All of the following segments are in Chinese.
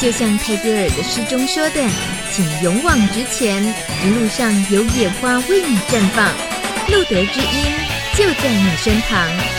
就像泰戈尔的诗中说的，请勇往直前，一路上有野花为你绽放，路德之音就在你身旁。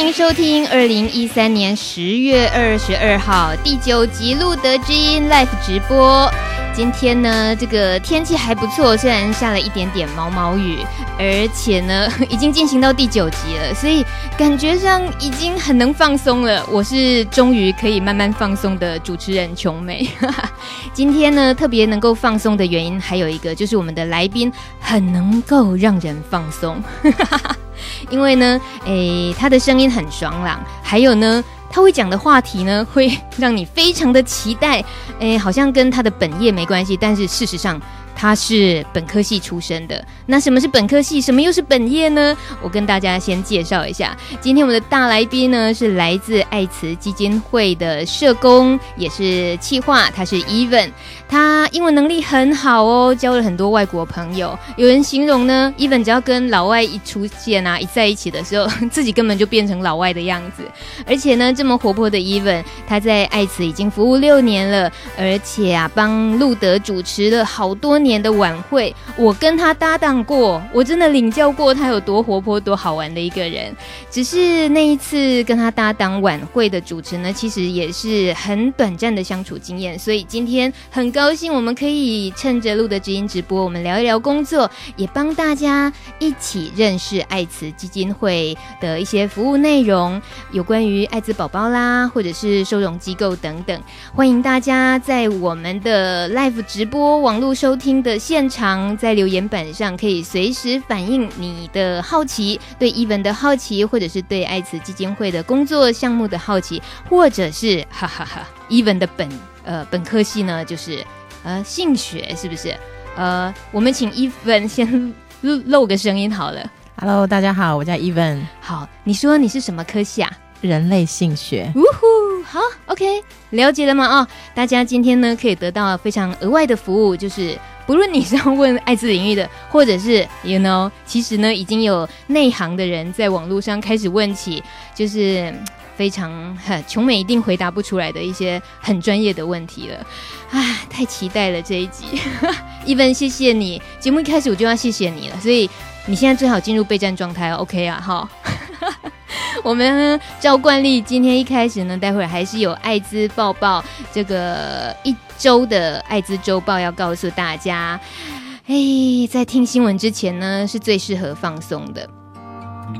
欢迎收听二零一三年十月二十二号第九集《路德之音》Live 直播。今天呢，这个天气还不错，虽然下了一点点毛毛雨，而且呢，已经进行到第九集了，所以感觉上已经很能放松了。我是终于可以慢慢放松的主持人琼美。今天呢，特别能够放松的原因还有一个，就是我们的来宾很能够让人放松。因为呢，诶，他的声音很爽朗，还有呢，他会讲的话题呢，会让你非常的期待，诶，好像跟他的本业没关系，但是事实上。他是本科系出身的，那什么是本科系？什么又是本业呢？我跟大家先介绍一下，今天我们的大来宾呢是来自爱慈基金会的社工，也是企划，他是 Even，他英文能力很好哦，交了很多外国朋友。有人形容呢，Even 只要跟老外一出现啊，一在一起的时候，自己根本就变成老外的样子。而且呢，这么活泼的 Even，他在爱慈已经服务六年了，而且啊，帮路德主持了好多年。年的晚会，我跟他搭档过，我真的领教过他有多活泼、多好玩的一个人。只是那一次跟他搭档晚会的主持呢，其实也是很短暂的相处经验。所以今天很高高兴，我们可以趁着录的直音直播，我们聊一聊工作，也帮大家一起认识爱慈基金会的一些服务内容，有关于爱滋宝宝啦，或者是收容机构等等。欢迎大家在我们的 live 直播网络收听的现场，在留言板上可以随时反映你的好奇，对 Even 的好奇，或者是对爱慈基金会的工作项目的好奇，或者是哈哈哈，Even 的本呃本科系呢，就是呃性学，是不是？呃，我们请 Even 先露露个声音好了。Hello，大家好，我叫 Even。好，你说你是什么科系啊？人类性学。呜呼，好，OK，了解了吗？哦，大家今天呢可以得到非常额外的服务，就是。不论你是要问艾滋领域的，或者是 you know，其实呢，已经有内行的人在网络上开始问起，就是非常很琼美一定回答不出来的一些很专业的问题了。唉，太期待了这一集，Even 谢谢你。节目一开始我就要谢谢你了，所以你现在最好进入备战状态，OK 啊？哈，我们照惯例，今天一开始呢，待会儿还是有艾滋报报这个一。周的爱滋周报要告诉大家，哎，在听新闻之前呢，是最适合放松的。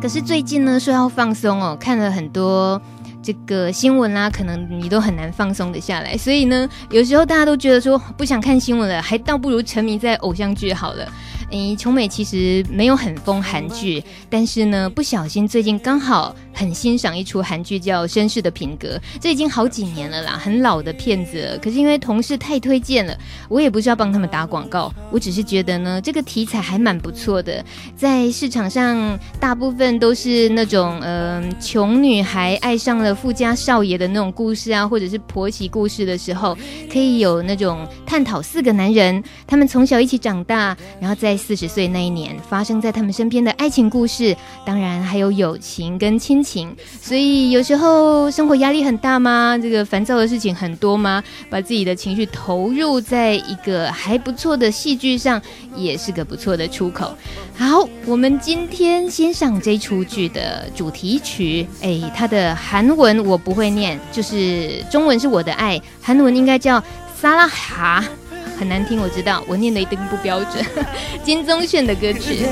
可是最近呢，说要放松哦，看了很多这个新闻啦，可能你都很难放松的下来。所以呢，有时候大家都觉得说不想看新闻了，还倒不如沉迷在偶像剧好了。诶，琼美其实没有很疯韩剧，但是呢，不小心最近刚好很欣赏一出韩剧叫《绅士的品格》，这已经好几年了啦，很老的片子。可是因为同事太推荐了，我也不是要帮他们打广告，我只是觉得呢，这个题材还蛮不错的，在市场上大部分都是那种嗯、穷女孩爱上了富家少爷的那种故事啊，或者是婆媳故事的时候，可以有那种探讨四个男人，他们从小一起长大，然后在四十岁那一年发生在他们身边的爱情故事，当然还有友情跟亲情。情所以有时候生活压力很大吗？这个烦躁的事情很多吗？把自己的情绪投入在一个还不错的戏剧上，也是个不错的出口。好，我们今天欣赏这出剧的主题曲。哎，它的韩文我不会念，就是中文是我的爱，韩文应该叫撒拉哈。很难听，我知道，我念的一定不标准。金宗炫的歌曲。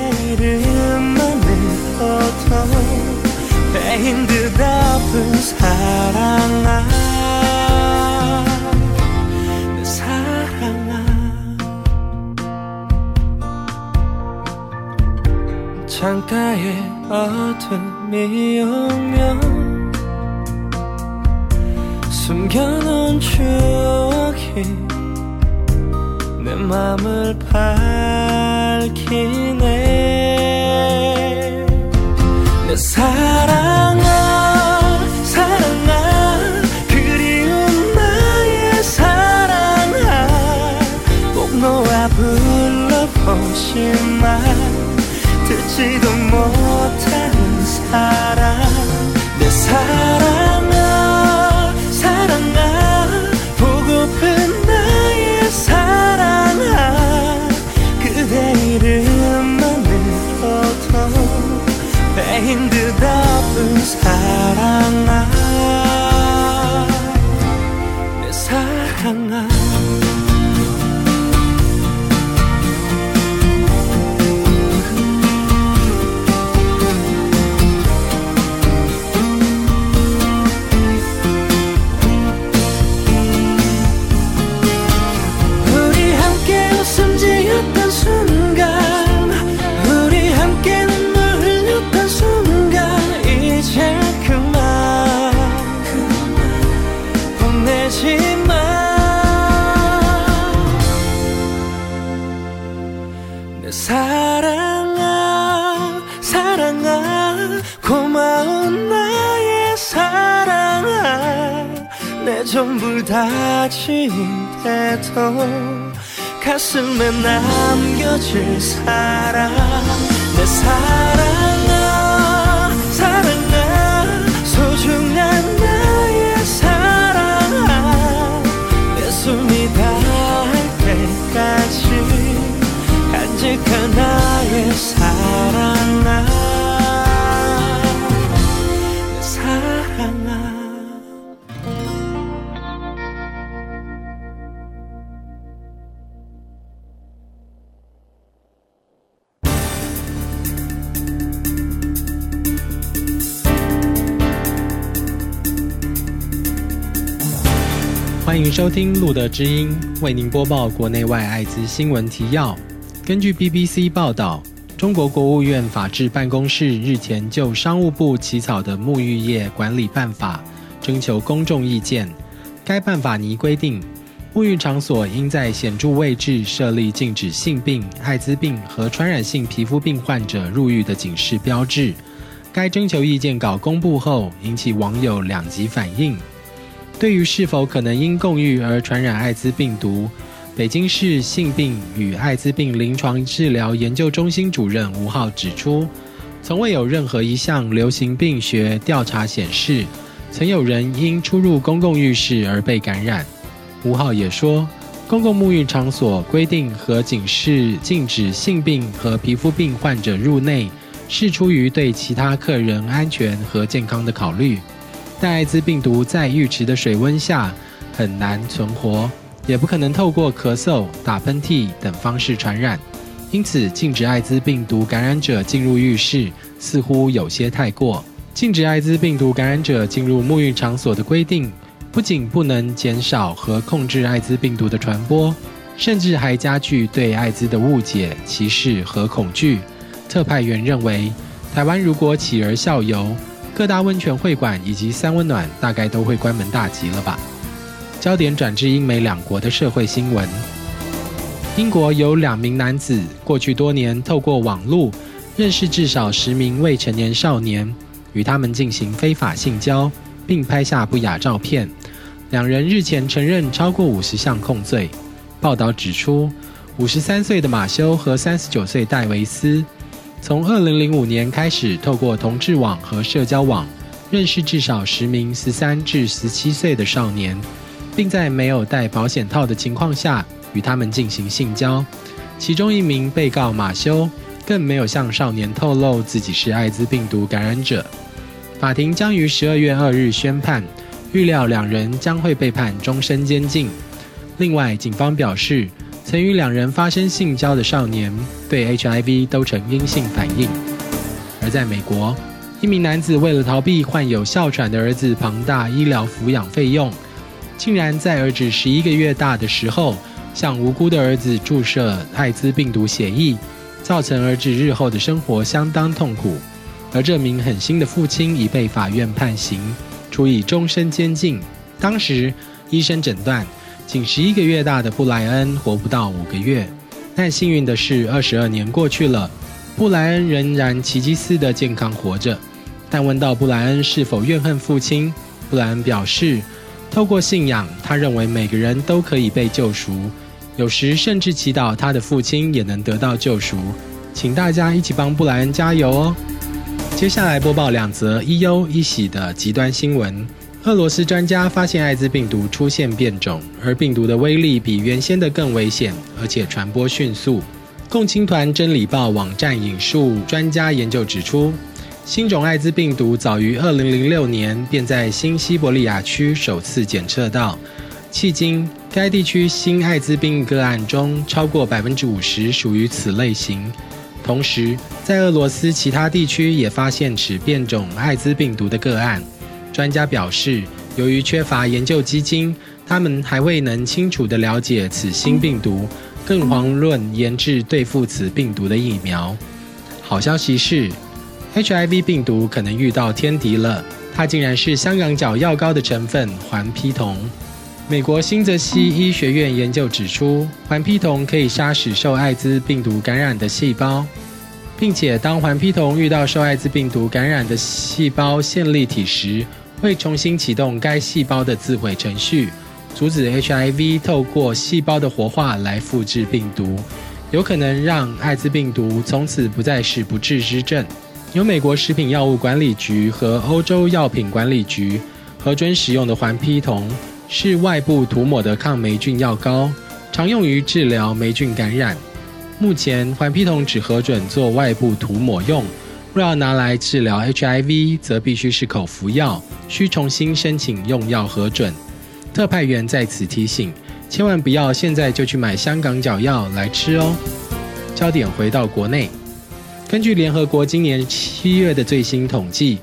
매인 듯 아픈 사랑아 내 사랑아. 창가에 어둠이 오면 숨겨놓은 추억이 내 맘을 밝히네. 내 사랑아 사랑아 그리운 나의 사랑아. 꼭 너와 불러보지만 듣지도 못하는 사랑. 내 사랑 듯 아픈 사랑아 내 사랑아 지인데도 가슴에 남겨질 사랑. 내 사랑 欢迎收听《路德之音》，为您播报国内外艾滋新闻提要。根据 BBC 报道，中国国务院法制办公室日前就商务部起草的沐浴业管理办法征求公众意见。该办法拟规定，沐浴场所应在显著位置设立禁止性病、艾滋病和传染性皮肤病患者入浴的警示标志。该征求意见稿公布后，引起网友两极反应。对于是否可能因共浴而传染艾滋病毒，北京市性病与艾滋病临床治疗研究中心主任吴浩指出，从未有任何一项流行病学调查显示，曾有人因出入公共浴室而被感染。吴浩也说，公共沐浴场所规定和警示禁止性病和皮肤病患者入内，是出于对其他客人安全和健康的考虑。但艾滋病毒在浴池的水温下很难存活，也不可能透过咳嗽、打喷嚏等方式传染，因此禁止艾滋病毒感染者进入浴室似乎有些太过。禁止艾滋病毒感染者进入沐浴场所的规定，不仅不能减少和控制艾滋病毒的传播，甚至还加剧对艾滋的误解、歧视和恐惧。特派员认为，台湾如果企而效游，各大温泉会馆以及三温暖大概都会关门大吉了吧？焦点转至英美两国的社会新闻。英国有两名男子过去多年透过网络认识至少十名未成年少年，与他们进行非法性交，并拍下不雅照片。两人日前承认超过五十项控罪。报道指出，五十三岁的马修和三十九岁戴维斯。从二零零五年开始，透过同志网和社交网认识至少十名十三至十七岁的少年，并在没有戴保险套的情况下与他们进行性交。其中一名被告马修更没有向少年透露自己是艾滋病毒感染者。法庭将于十二月二日宣判，预料两人将会被判终身监禁。另外，警方表示，曾与两人发生性交的少年对 HIV 都呈阴性反应。而在美国，一名男子为了逃避患有哮喘的儿子庞大医疗抚养费用，竟然在儿子十一个月大的时候，向无辜的儿子注射艾滋病毒血液，造成儿子日后的生活相当痛苦。而这名狠心的父亲已被法院判刑，处以终身监禁。当时医生诊断。仅十一个月大的布莱恩活不到五个月。但幸运的是，二十二年过去了，布莱恩仍然奇迹似的健康活着。但问到布莱恩是否怨恨父亲，布莱恩表示，透过信仰，他认为每个人都可以被救赎，有时甚至祈祷他的父亲也能得到救赎。请大家一起帮布莱恩加油哦！接下来播报两则一忧一喜的极端新闻：俄罗斯专家发现艾滋病毒出现变种，而病毒的威力比原先的更危险，而且传播迅速。共青团真理报网站引述专家研究指出，新种艾滋病毒早于2006年便在新西伯利亚区首次检测到，迄今该地区新艾滋病个案中超过50%属于此类型。同时，在俄罗斯其他地区也发现此变种艾滋病毒的个案。专家表示，由于缺乏研究基金，他们还未能清楚地了解此新病毒，更遑论研制对付此病毒的疫苗。好消息是，HIV 病毒可能遇到天敌了，它竟然是香港脚药膏的成分环娉酮。美国新泽西医学院研究指出，环娉酮可以杀死受艾滋病毒感染的细胞，并且当环娉酮遇到受艾滋病毒感染的细胞线粒体时，会重新启动该细胞的自毁程序，阻止 HIV 透过细胞的活化来复制病毒，有可能让艾滋病毒从此不再是不治之症。由美国食品药物管理局和欧洲药品管理局核准使用的环娉酮，是外部涂抹的抗霉菌药膏，常用于治疗霉菌感染。目前环娉酮只核准做外部涂抹用，若要拿来治疗 HIV，则必须是口服药，需重新申请用药核准。特派员在此提醒，千万不要现在就去买香港脚药来吃哦。焦点回到国内。根据联合国今年七月的最新统计，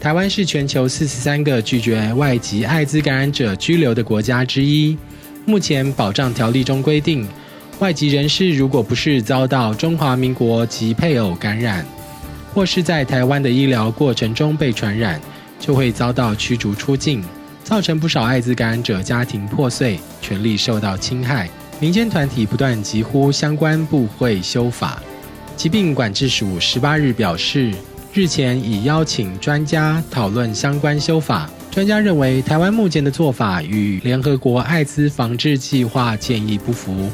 台湾是全球四十三个拒绝外籍艾滋感染者居留的国家之一。目前保障条例中规定，外籍人士如果不是遭到中华民国籍配偶感染，或是在台湾的医疗过程中被传染，就会遭到驱逐出境，造成不少艾滋感染者家庭破碎，权利受到侵害。民间团体不断疾呼相关部会修法。疾病管制署十八日表示，日前已邀请专家讨论相关修法。专家认为，台湾目前的做法与联合国艾滋防治计划建议不符，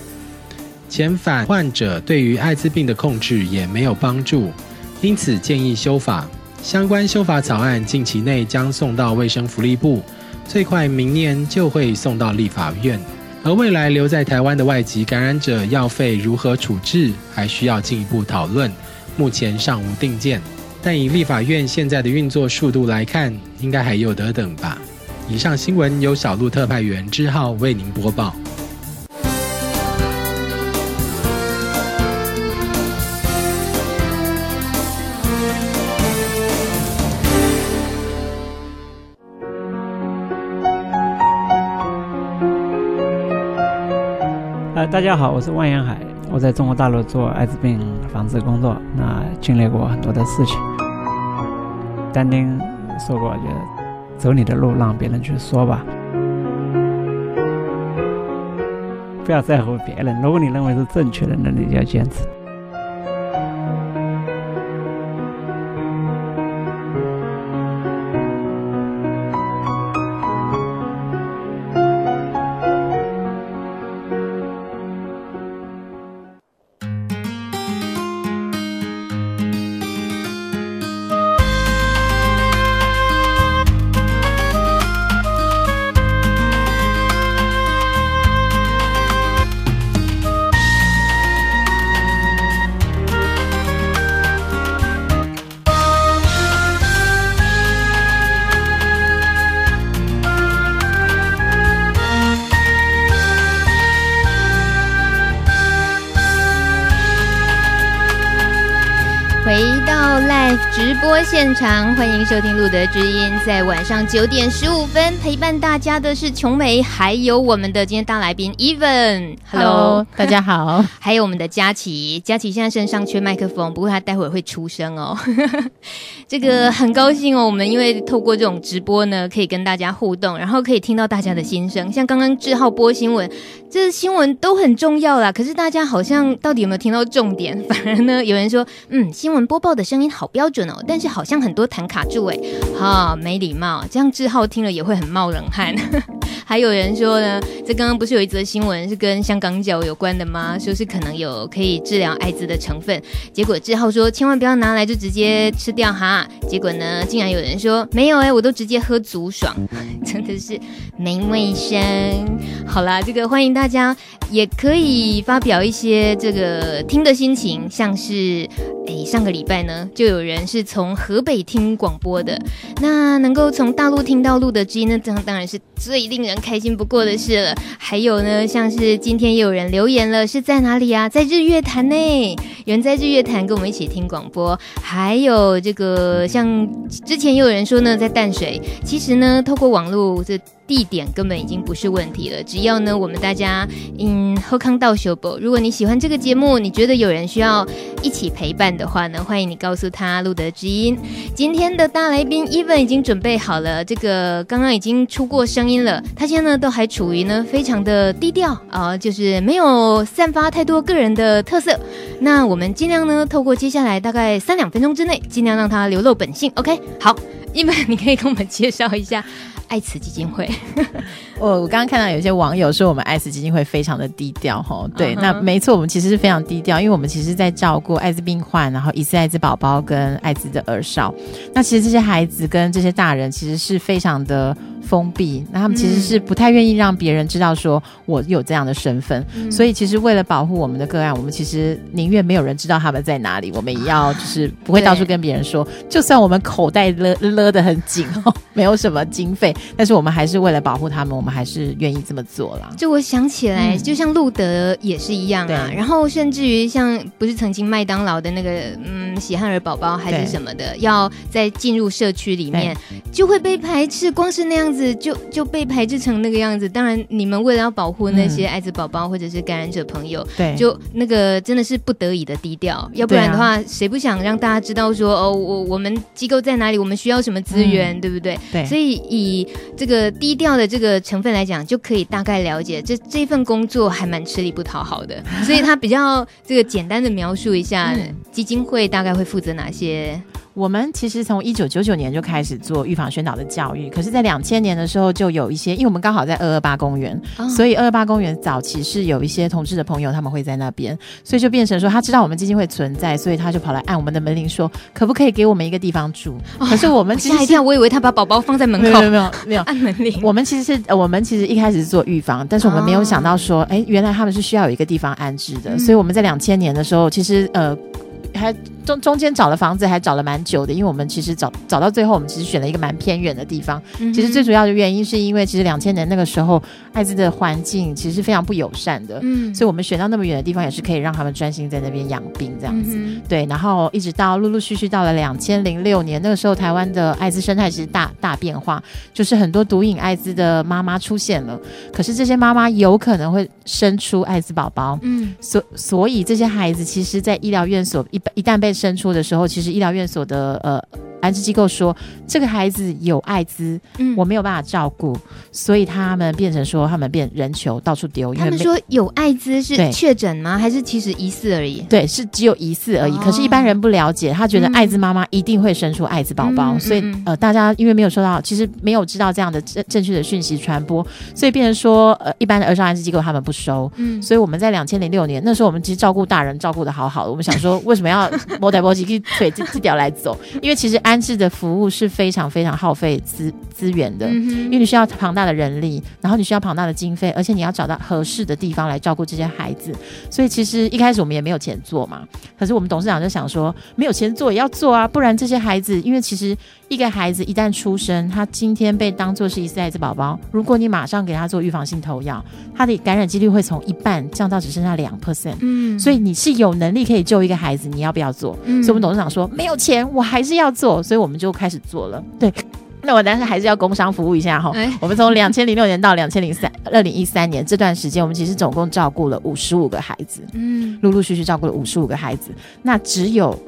遣返患者对于艾滋病的控制也没有帮助，因此建议修法。相关修法草案近期内将送到卫生福利部，最快明年就会送到立法院。而未来留在台湾的外籍感染者药费如何处置，还需要进一步讨论，目前尚无定见。但以立法院现在的运作速度来看，应该还有得等吧。以上新闻由小路特派员之浩为您播报。大家好，我是万延海，我在中国大陆做艾滋病防治工作，那经历过很多的事情。丹丁说过，就走你的路，让别人去说吧，不要在乎别人。如果你认为是正确的，那你就要坚持。现场，欢迎收听《路德之音》。在晚上九点十五分陪伴大家的是琼梅，还有我们的今天大来宾 Even。Hello，大家好。还有我们的佳琪，佳琪现在身上缺麦克风，不过他待会儿会出声哦。这个很高兴哦，我们因为透过这种直播呢，可以跟大家互动，然后可以听到大家的心声。像刚刚志浩播新闻，这新闻都很重要啦。可是大家好像到底有没有听到重点？反而呢，有人说，嗯，新闻播报的声音好标准哦，但是好像很多弹卡住哎，哈、哦，没礼貌，这样志浩听了也会很冒冷汗。还有人说呢，这刚刚不是有一则新闻是跟香港脚有关的吗？说是可能有可以治疗艾滋的成分，结果志浩说千万不要拿来就直接吃掉哈。结果呢，竟然有人说没有哎，我都直接喝足爽，真的是没卫生。好啦，这个欢迎大家也可以发表一些这个听的心情，像是哎上个礼拜呢，就有人是从河北听广播的，那能够从大陆听到路德之音呢，这当然是最令人。开心不过的事了，还有呢，像是今天也有人留言了，是在哪里啊？在日月潭呢，有人在日月潭跟我们一起听广播，还有这个像之前也有人说呢，在淡水，其实呢，透过网络这。地点根本已经不是问题了，只要呢，我们大家嗯喝康道修博。如果你喜欢这个节目，你觉得有人需要一起陪伴的话呢，欢迎你告诉他路德之音。今天的大来宾 Even 已经准备好了，这个刚刚已经出过声音了。他现在呢都还处于呢非常的低调啊、就是没有散发太多个人的特色。那我们尽量呢透过接下来大概三两分钟之内，尽量让他流露本性。OK，好，Even 你可以跟我们介绍一下。爱慈基金会，我 我刚刚看到有些网友说我们爱慈基金会非常的低调哈，对，uh huh. 那没错，我们其实是非常低调，因为我们其实在照顾艾滋病患，然后疑似艾滋宝宝跟艾滋的儿少，那其实这些孩子跟这些大人其实是非常的。封闭，那他们其实是不太愿意让别人知道说我有这样的身份，嗯、所以其实为了保护我们的个案，我们其实宁愿没有人知道他们在哪里，我们也要就是不会到处跟别人说。就算我们口袋勒勒得很紧哦，没有什么经费，但是我们还是为了保护他们，我们还是愿意这么做啦。就我想起来，嗯、就像路德也是一样啊，然后甚至于像不是曾经麦当劳的那个嗯喜汉儿宝宝还是什么的，要在进入社区里面就会被排斥，光是那样子。就就被排斥成那个样子。当然，你们为了要保护那些艾滋宝宝或者是感染者朋友，对、嗯，就那个真的是不得已的低调。要不然的话，谁不想让大家知道说哦，我我们机构在哪里，我们需要什么资源，嗯、对不对？对。所以以这个低调的这个成分来讲，就可以大概了解这这份工作还蛮吃力不讨好的。所以他比较这个简单的描述一下、嗯、基金会大概会负责哪些。我们其实从一九九九年就开始做预防宣导的教育，可是，在两千年的时候就有一些，因为我们刚好在二二八公园，哦、所以二二八公园早期是有一些同志的朋友他们会在那边，所以就变成说他知道我们基金会存在，所以他就跑来按我们的门铃说，可不可以给我们一个地方住？哦、可是我们吓一跳，我以为他把宝宝放在门口，没有没有没有，按门铃。我们其实是我们其实一开始是做预防，但是我们没有想到说，哎、哦，原来他们是需要有一个地方安置的，嗯、所以我们在两千年的时候，其实呃还。中中间找了房子还找了蛮久的，因为我们其实找找到最后，我们其实选了一个蛮偏远的地方。嗯、其实最主要的原因是因为，其实两千年那个时候，艾滋的环境其实是非常不友善的。嗯，所以我们选到那么远的地方，也是可以让他们专心在那边养病这样子。嗯、对，然后一直到陆陆续续到了两千零六年，那个时候台湾的艾滋生态其实大大变化，就是很多毒瘾艾滋的妈妈出现了。可是这些妈妈有可能会生出艾滋宝宝。嗯，所所以这些孩子其实，在医疗院所一一旦被生出的时候，其实医疗院所的呃。安置机构说这个孩子有艾滋，嗯，我没有办法照顾，所以他们变成说他们变人球到处丢。他们说有艾滋是确诊吗？还是其实疑似而已？对，是只有疑似而已。可是，一般人不了解，他觉得艾滋妈妈一定会生出艾滋宝宝，所以呃，大家因为没有收到，其实没有知道这样的正正确的讯息传播，所以变成说呃，一般的儿少安置机构他们不收。嗯，所以我们在两千零六年那时候，我们其实照顾大人照顾的好好的，我们想说为什么要摸台摸去去腿这这条来走？因为其实。安置的服务是非常非常耗费资资源的，因为你需要庞大的人力，然后你需要庞大的经费，而且你要找到合适的地方来照顾这些孩子。所以其实一开始我们也没有钱做嘛，可是我们董事长就想说，没有钱做也要做啊，不然这些孩子，因为其实一个孩子一旦出生，他今天被当做是一次艾滋宝宝，如果你马上给他做预防性投药，他的感染几率会从一半降到只剩下两 percent。嗯，所以你是有能力可以救一个孩子，你要不要做？嗯，所以我们董事长说没有钱，我还是要做，所以我们就开始做了。对，那我但是还是要工商服务一下哈。哎，我们从两千零六年到两千零三二零一三年这段时间，我们其实总共照顾了五十五个孩子，嗯，陆陆续续照顾了五十五个孩子，那只有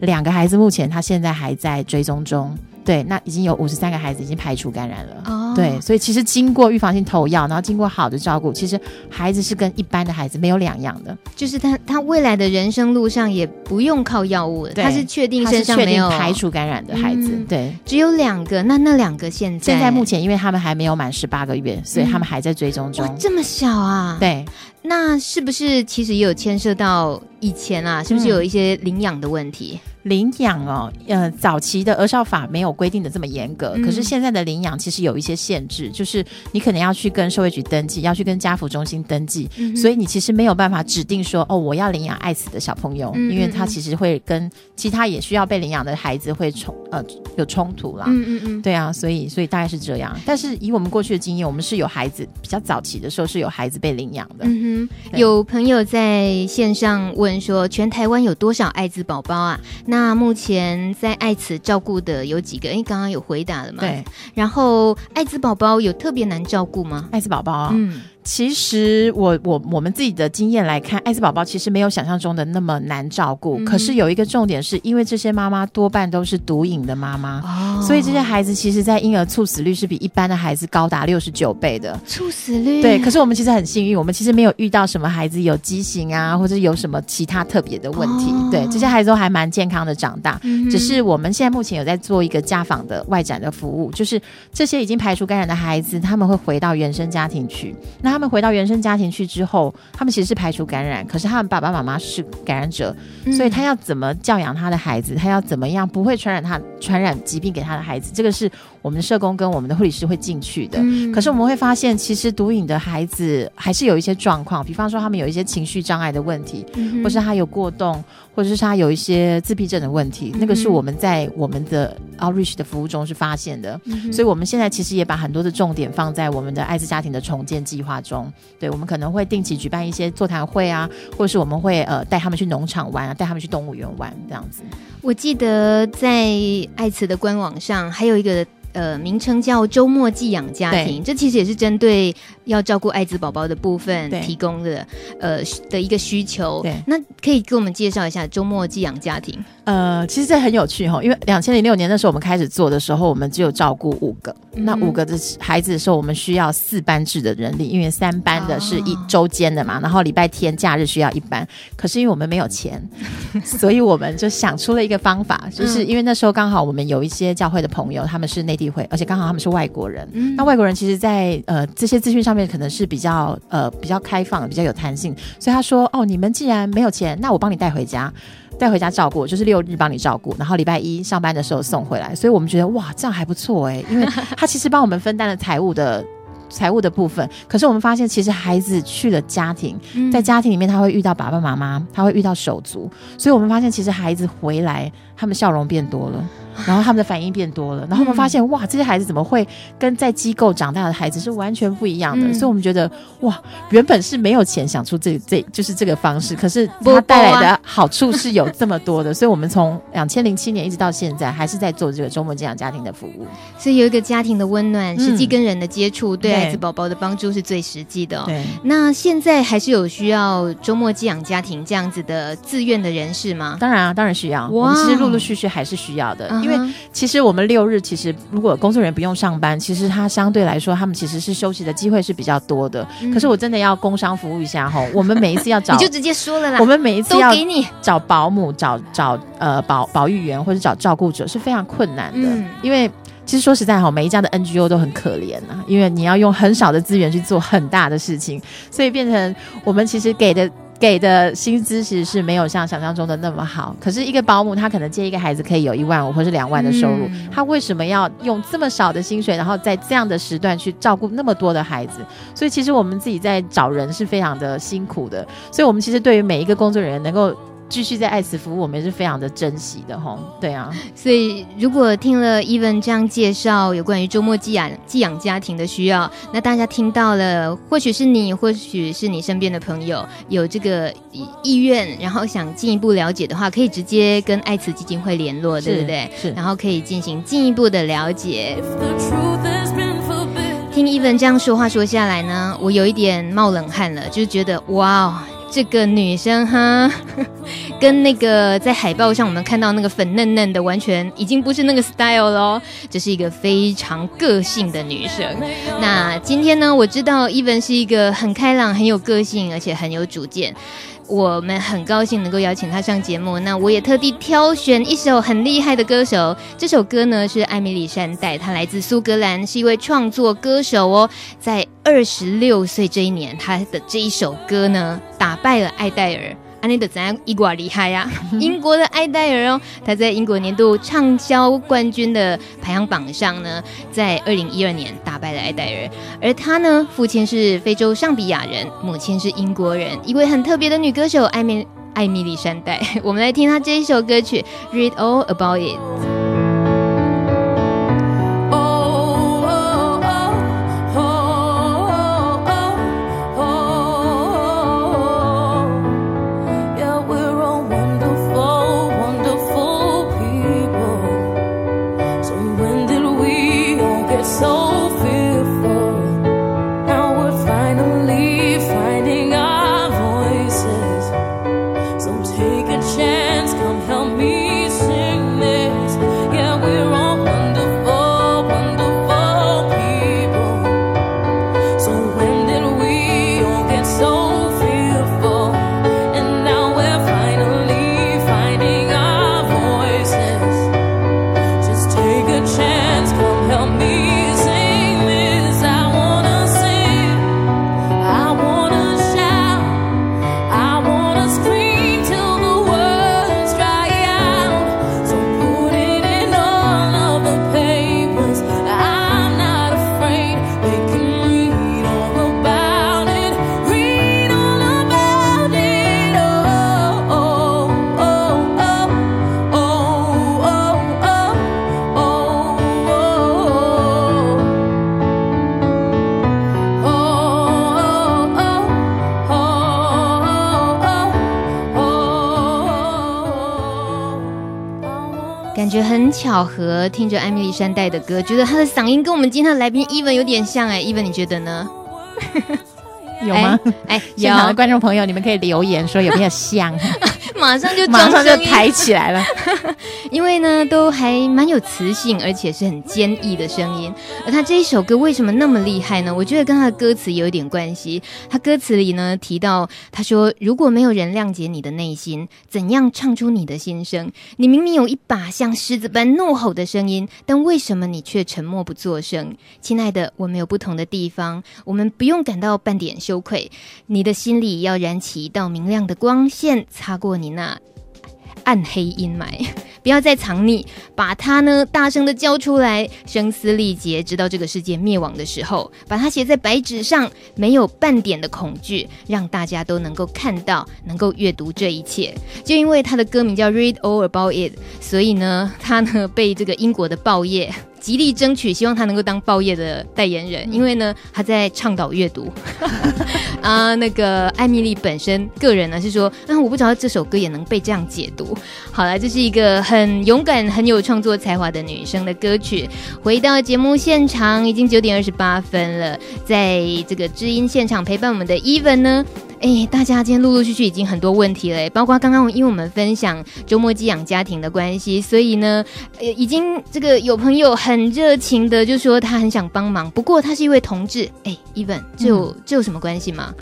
两个孩子目前他现在还在追踪中。对，那已经有五十三个孩子已经排除感染了。哦，对，所以其实经过预防性投药，然后经过好的照顾，其实孩子是跟一般的孩子没有两样的，就是他他未来的人生路上也不用靠药物了，他是确定身上没有排除感染的孩子。嗯、对，只有两个，那那两个现在现在目前因为他们还没有满十八个月，所以他们还在追踪中。哇，这么小啊？对，那是不是其实也有牵涉到以前啊？是不是有一些领养的问题？嗯领养哦，呃，早期的儿少法没有规定的这么严格，嗯、可是现在的领养其实有一些限制，就是你可能要去跟社会局登记，要去跟家扶中心登记，嗯、所以你其实没有办法指定说哦，我要领养爱死的小朋友，嗯、因为他其实会跟其他也需要被领养的孩子会冲呃有冲突啦。嗯嗯嗯，对啊，所以所以大概是这样。但是以我们过去的经验，我们是有孩子比较早期的时候是有孩子被领养的。嗯哼，有朋友在线上问说，全台湾有多少艾滋宝宝啊？那目前在爱慈照顾的有几个？哎，刚刚有回答了嘛？对。然后艾滋宝宝有特别难照顾吗？艾滋宝宝啊，嗯。其实我我我们自己的经验来看，艾滋宝宝其实没有想象中的那么难照顾。嗯、可是有一个重点是，因为这些妈妈多半都是毒瘾的妈妈，哦、所以这些孩子其实，在婴儿猝死率是比一般的孩子高达六十九倍的猝死率。对，可是我们其实很幸运，我们其实没有遇到什么孩子有畸形啊，或者有什么其他特别的问题。哦、对，这些孩子都还蛮健康的长大。嗯、只是我们现在目前有在做一个家访的外展的服务，就是这些已经排除感染的孩子，他们会回到原生家庭去。那他们回到原生家庭。去之后，他们其实是排除感染，可是他们爸爸妈妈是感染者，嗯、所以他要怎么教养他的孩子，他要怎么样不会传染他传染疾病给他的孩子，这个是我们的社工跟我们的护理师会进去的。嗯、可是我们会发现，其实毒瘾的孩子还是有一些状况，比方说他们有一些情绪障碍的问题，嗯、或是他有过动，或者是他有一些自闭症的问题，嗯、那个是我们在我们的 outreach 的服务中是发现的。嗯、所以我们现在其实也把很多的重点放在我们的艾滋家庭的重建计划中。对我们。我们可能会定期举办一些座谈会啊，或者是我们会呃带他们去农场玩啊，带他们去动物园玩这样子。我记得在爱慈的官网上还有一个。呃，名称叫周末寄养家庭，这其实也是针对要照顾艾滋宝宝的部分提供的，呃的一个需求。对，那可以给我们介绍一下周末寄养家庭？呃，其实这很有趣哈，因为两千零六年那时候我们开始做的时候，我们只有照顾五个，嗯、那五个的孩子的时候，我们需要四班制的人力，因为三班的是一周间的嘛，哦、然后礼拜天假日需要一班，可是因为我们没有钱，所以我们就想出了一个方法，就是因为那时候刚好我们有一些教会的朋友，他们是内。地会，而且刚好他们是外国人。嗯，那外国人其实在，在呃这些资讯上面可能是比较呃比较开放、比较有弹性。所以他说：“哦，你们既然没有钱，那我帮你带回家，带回家照顾，就是六日帮你照顾，然后礼拜一上班的时候送回来。”所以我们觉得哇，这样还不错哎，因为 他其实帮我们分担了财务的财务的部分。可是我们发现，其实孩子去了家庭，在家庭里面他会遇到爸爸妈妈，他会遇到手足，所以我们发现，其实孩子回来，他们笑容变多了。然后他们的反应变多了，然后我们发现、嗯、哇，这些孩子怎么会跟在机构长大的孩子是完全不一样的？嗯、所以我们觉得哇，原本是没有钱想出这这就是这个方式，可是它带来的好处是有这么多的，所以我们从两千零七年一直到现在还是在做这个周末寄养家庭的服务。所以有一个家庭的温暖，实际跟人的接触，嗯、对孩子宝宝的帮助是最实际的、哦。对，那现在还是有需要周末寄养家庭这样子的自愿的人士吗？当然啊，当然需要。我们其实陆陆续续还是需要的，因为。其实我们六日，其实如果工作人员不用上班，其实他相对来说，他们其实是休息的机会是比较多的。嗯、可是我真的要工商服务一下哈，我们每一次要找，你就直接说了啦。我们每一次要给你找保姆、找找呃保保育员或者找照顾者是非常困难的，嗯、因为其实说实在哈，每一家的 NGO 都很可怜啊，因为你要用很少的资源去做很大的事情，所以变成我们其实给的。给的薪资其实是没有像想象中的那么好。可是一个保姆，她可能接一个孩子可以有一万五或是两万的收入，嗯、她为什么要用这么少的薪水，然后在这样的时段去照顾那么多的孩子？所以其实我们自己在找人是非常的辛苦的。所以我们其实对于每一个工作人员能够。继续在爱慈服务，我们也是非常的珍惜的吼。对啊，所以如果听了 Even 这样介绍有关于周末寄养寄养家庭的需要，那大家听到了，或许是你，或许是你身边的朋友有这个意愿，然后想进一步了解的话，可以直接跟爱慈基金会联络，对不对？是，然后可以进行进一步的了解。听 Even 这样说话说下来呢，我有一点冒冷汗了，就是觉得哇哦。这个女生哈，跟那个在海报上我们看到那个粉嫩嫩的，完全已经不是那个 style 喽。这是一个非常个性的女生。那今天呢，我知道 Even 是一个很开朗、很有个性，而且很有主见。我们很高兴能够邀请他上节目。那我也特地挑选一首很厉害的歌手。这首歌呢是艾米丽珊黛，她来自苏格兰，是一位创作歌手哦。在二十六岁这一年，她的这一首歌呢打败了艾黛尔。安妮的怎样一挂厉害呀？英国的艾黛尔哦，她在英国年度畅销冠军的排行榜上呢，在二零一二年打败了艾黛尔。而她呢，父亲是非洲上比亚人，母亲是英国人，一位很特别的女歌手艾米艾米丽山黛。我们来听她这一首歌曲《Read All About It》。听着艾米丽山黛的歌，觉得她的嗓音跟我们今天的来宾 Even 有点像哎，Even 你觉得呢？有吗？哎，现场的观众朋友，你们可以留言说有没有像。马上就马上就抬起来了，因为呢，都还蛮有磁性，而且是很坚毅的声音。而他这一首歌为什么那么厉害呢？我觉得跟他的歌词有一点关系。他歌词里呢提到，他说：“如果没有人谅解你的内心，怎样唱出你的心声？你明明有一把像狮子般怒吼的声音，但为什么你却沉默不作声？亲爱的，我们有不同的地方，我们不用感到半点羞愧。你的心里要燃起一道明亮的光线，擦过你。”那暗黑阴霾，不要再藏匿，把它呢大声的叫出来，声嘶力竭，直到这个世界灭亡的时候，把它写在白纸上，没有半点的恐惧，让大家都能够看到，能够阅读这一切。就因为他的歌名叫《Read All About It》，所以呢，他呢被这个英国的报业。极力争取，希望他能够当报业的代言人，因为呢，他在倡导阅读。啊，那个艾米丽本身个人呢是说，那，我不知道这首歌也能被这样解读。好了，这是一个很勇敢、很有创作才华的女生的歌曲。回到节目现场，已经九点二十八分了，在这个知音现场陪伴我们的 Even 呢。哎，大家今天陆陆续续已经很多问题了，包括刚刚因为我们分享周末寄养家庭的关系，所以呢，呃，已经这个有朋友很热情的就说他很想帮忙，不过他是一位同志。哎，Even，这有、嗯、这有什么关系吗？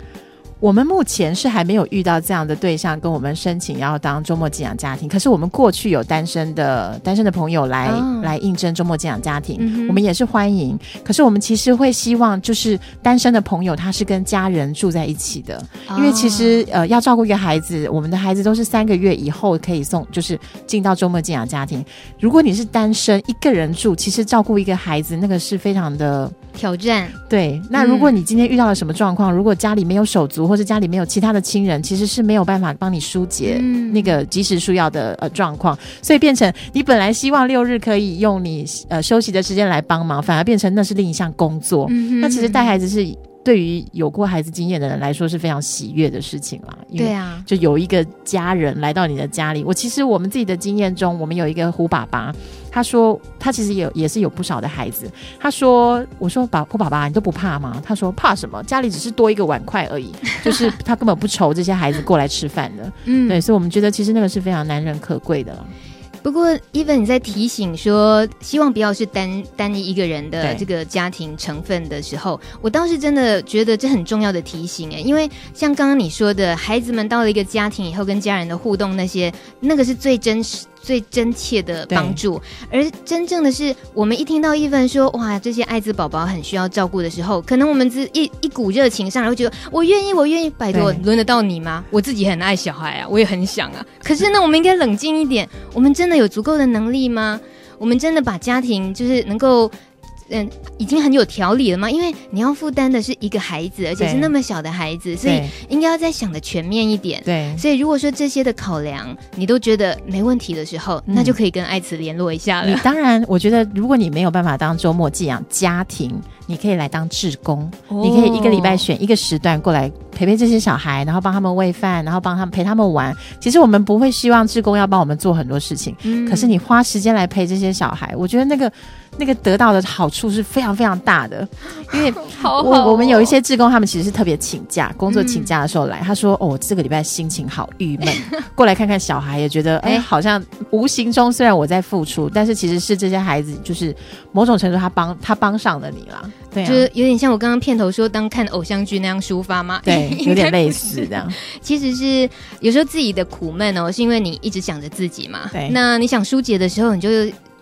我们目前是还没有遇到这样的对象跟我们申请要当周末寄养家庭，可是我们过去有单身的单身的朋友来、哦、来应征周末寄养家庭、嗯，我们也是欢迎。可是我们其实会希望，就是单身的朋友他是跟家人住在一起的，哦、因为其实呃要照顾一个孩子，我们的孩子都是三个月以后可以送，就是进到周末寄养家庭。如果你是单身一个人住，其实照顾一个孩子那个是非常的。挑战。对，那如果你今天遇到了什么状况，嗯，如果家里没有手足，或者家里没有其他的亲人，其实是没有办法帮你疏解那个及时输药的呃状况，所以变成你本来希望六日可以用你呃休息的时间来帮忙，反而变成那是另一项工作。嗯，那其实带孩子是。对于有过孩子经验的人来说是非常喜悦的事情啦。对啊，就有一个家人来到你的家里。我其实我们自己的经验中，我们有一个胡爸爸，他说他其实也也是有不少的孩子。他说：“我说爸我爸爸，你都不怕吗？”他说：“怕什么？家里只是多一个碗筷而已，就是他根本不愁这些孩子过来吃饭的。”嗯，对，所以我们觉得其实那个是非常难能可贵的。不过，Even 你在提醒说，希望不要是单单一一个人的这个家庭成分的时候，我倒是真的觉得这很重要的提醒诶，因为像刚刚你说的，孩子们到了一个家庭以后，跟家人的互动那些，那个是最真实。最真切的帮助，而真正的是，我们一听到 Even 说哇，这些艾滋宝宝很需要照顾的时候，可能我们只一一股热情上来，会觉得我愿意，我愿意，拜托，轮得到你吗？我自己很爱小孩啊，我也很想啊。可是呢，我们应该冷静一点，我们真的有足够的能力吗？我们真的把家庭就是能够。嗯，已经很有条理了吗？因为你要负担的是一个孩子，而且是那么小的孩子，所以应该要再想的全面一点。对，所以如果说这些的考量你都觉得没问题的时候，嗯、那就可以跟爱慈联络一下了。当然，我觉得如果你没有办法当周末寄养家庭，你可以来当志工，哦，你可以一个礼拜选一个时段过来陪陪这些小孩，然后帮他们喂饭，然后帮他们陪他们玩。其实我们不会希望志工要帮我们做很多事情，嗯，可是你花时间来陪这些小孩，我觉得那个。那个得到的好处是非常非常大的，因为我我们有一些志工，他们其实是特别请假，工作请假的时候来。他说：“哦，这个礼拜心情好郁闷，过来看看小孩，也觉得哎，好像无形中虽然我在付出，但是其实是这些孩子，就是某种程度他帮他帮上了你了。对啊，就是有点像我刚刚片头说，当看偶像剧那样抒发吗？对，有点类似这样。其实是有时候自己的苦闷哦，是因为你一直想着自己嘛。对，那你想疏解的时候，你就。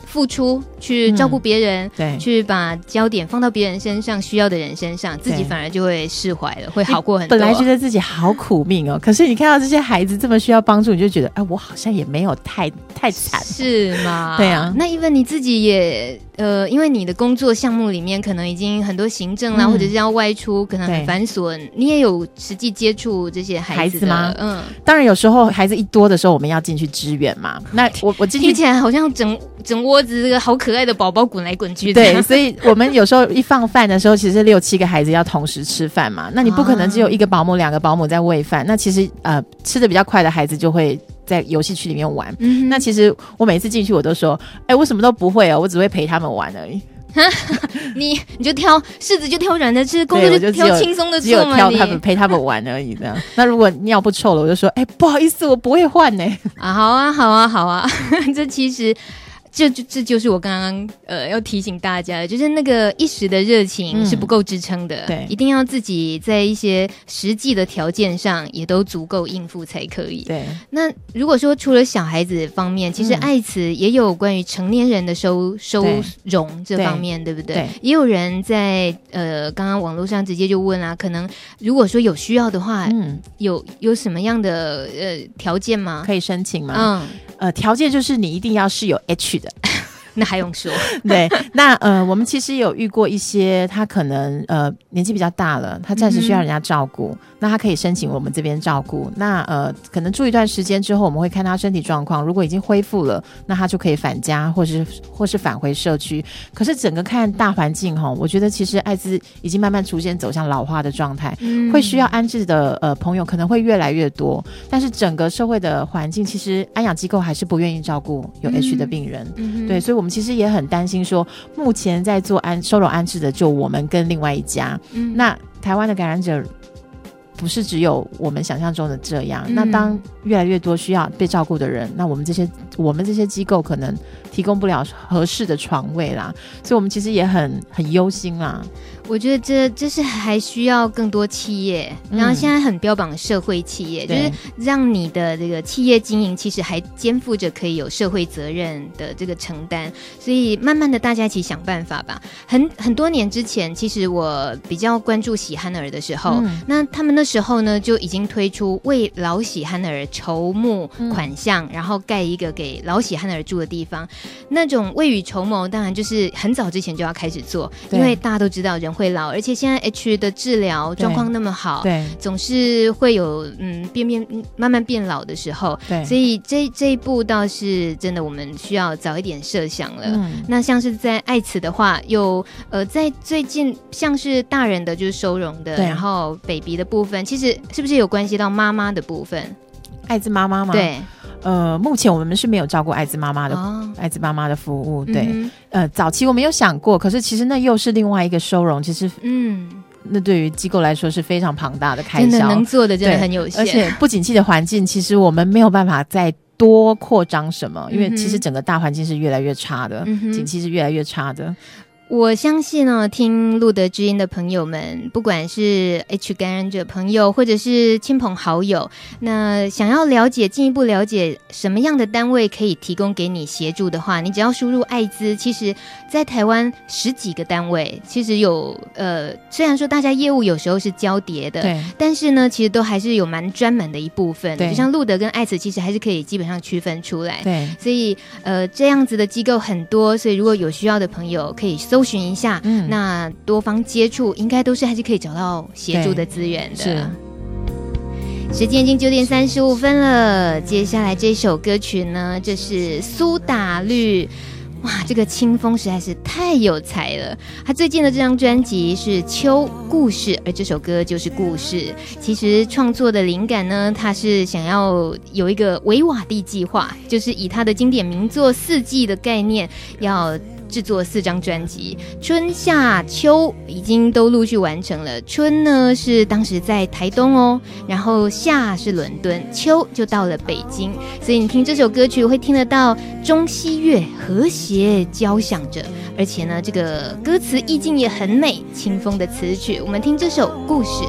付出去照顾别人，嗯，对，去把焦点放到别人身上，需要的人身上，自己反而就会释怀了，会好过很多。本来觉得自己好苦命哦，可是你看到这些孩子这么需要帮助，你就觉得，哎，我好像也没有太太惨，是吗？对啊，那 Even 你自己也。呃，因为你的工作项目里面可能已经很多行政啦，嗯、或者是要外出，可能很繁琐。你也有实际接触这些孩子，吗？嗯，当然有时候孩子一多的时候，我们要进去支援嘛。那 我我进去听起来好像整整窝子这个好可爱的宝宝滚来滚去。对，所以我们有时候一放饭的时候，其实六七个孩子要同时吃饭嘛。那你不可能只有一个保姆、两个保姆在喂饭。那其实呃，吃的比较快的孩子就会。在游戏区里面玩，嗯，那其实我每次进去我都说，哎，我什么都不会哦，我只会陪他们玩而已。你你就挑柿子就挑软的吃，工作就挑轻松的做嘛，只有挑他们陪他们玩而已。这样，那如果尿不臭了，我就说，哎，不好意思，我不会换呢。啊，好啊，好啊，好啊，这其实。这就这就是我刚刚呃要提醒大家的，就是那个一时的热情是不够支撑的，嗯，对，一定要自己在一些实际的条件上也都足够应付才可以。对，那如果说除了小孩子方面，其实爱慈也有关于成年人的收收容这方面，对，对不对，对？也有人在呃刚刚网络上直接就问啊，可能如果说有需要的话，嗯，有有什么样的呃条件吗？可以申请吗？嗯，呃，条件就是你一定要是有 H 的。的。那还用说？对，那呃，我们其实有遇过一些，他可能呃年纪比较大了，他暂时需要人家照顾。嗯那他可以申请我们这边照顾。那呃，可能住一段时间之后，我们会看他身体状况。如果已经恢复了，那他就可以返家，或是或是返回社区。可是整个看大环境哈，我觉得其实艾滋已经慢慢逐渐走向老化的状态，嗯，会需要安置的呃朋友可能会越来越多。但是整个社会的环境，其实安养机构还是不愿意照顾有 H 的病人。嗯，对，所以我们其实也很担心说，目前在做安收容安置的就我们跟另外一家。嗯，那台湾的感染者。不是只有我们想象中的这样。嗯、那当越来越多需要被照顾的人，那我们这些我们这些机构可能提供不了合适的床位啦，所以我们其实也很很忧心啦。我觉得这这是还需要更多企业，然后现在很标榜社会企业，嗯、就是让你的这个企业经营其实还肩负着可以有社会责任的这个承担，所以慢慢的大家一起想办法吧。很很多年之前，其实我比较关注喜憨儿的时候，嗯、那他们那时候呢就已经推出为老喜憨儿筹募款项，嗯、然后盖一个给老喜憨儿住的地方。那种未雨绸缪，当然就是很早之前就要开始做，因为大家都知道人会老，而且现在 H 的治疗状况那么好，对，总是会有嗯变变慢慢变老的时候，对，所以这这一步倒是真的，我们需要早一点设想了。嗯，那像是在爱慈的话，有呃在最近像是大人的就是收容的，然后 baby 的部分，其实是不是有关系到妈妈的部分？艾滋妈妈吗？对。呃，目前我们是没有照顾艾滋妈妈的艾滋妈妈的服务。对，嗯、呃，早期我们有想过，可是其实那又是另外一个收容，其实嗯，那对于机构来说是非常庞大的开销，真的能做的真的很有限，而且不景气的环境，其实我们没有办法再多扩张什么，因为其实整个大环境是越来越差的，嗯、景气是越来越差的。我相信呢，听路德之音的朋友们，不管是 H 感染者朋友，或者是亲朋好友，那想要了解进一步了解什么样的单位可以提供给你协助的话，你只要输入艾滋，其实，在台湾十几个单位，其实有呃，虽然说大家业务有时候是交叠的，对，但是呢，其实都还是有蛮专门的一部分，对，就像路德跟艾滋，其实还是可以基本上区分出来，对，所以呃，这样子的机构很多，所以如果有需要的朋友可以搜。搜寻一下，嗯，那多方接触应该都是还是可以找到协助的资源的。是，时间已经九点三十五分了，接下来这首歌曲呢，这是苏打绿。哇，这个清风实在是太有才了！他最近的这张专辑是《秋故事》，而这首歌就是故事。其实创作的灵感呢，他是想要有一个维瓦蒂计划，就是以他的经典名作《四季》的概念要。制作四张专辑，春夏秋已经都陆续完成了。春呢是当时在台东哦，然后夏是伦敦，秋就到了北京。所以你听这首歌曲会听得到中西乐和谐交响着，而且呢，这个歌词意境也很美。清风的词曲，我们听这首故事。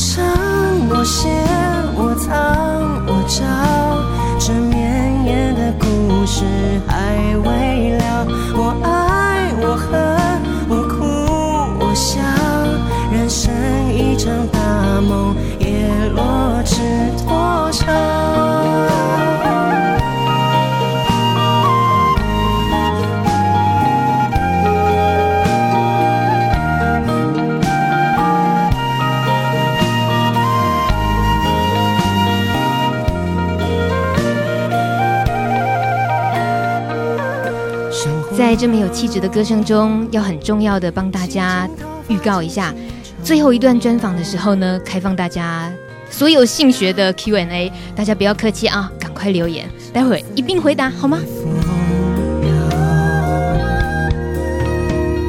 唱。我写，我藏，我找，这绵延的故事还未了。我爱，我恨，我哭，我笑，人生一场大梦，叶落知多少。在这么有气质的歌声中，要很重要的帮大家预告一下，最后一段专访的时候呢，开放大家所有性学的 Q&A，大家不要客气啊，赶快留言，待会一并回答好吗？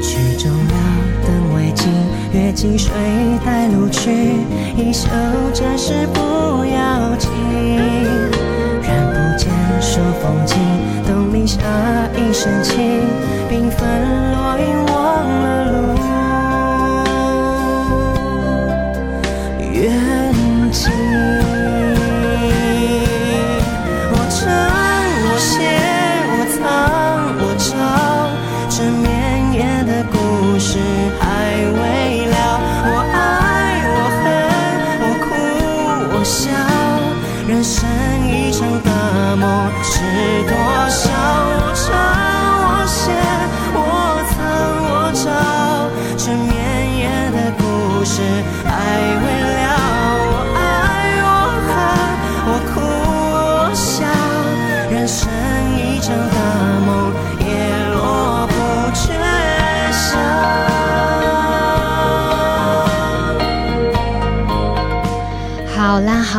曲终了，灯未尽，月经水带路去，衣袖暂时不要紧，下一身情，缤纷落英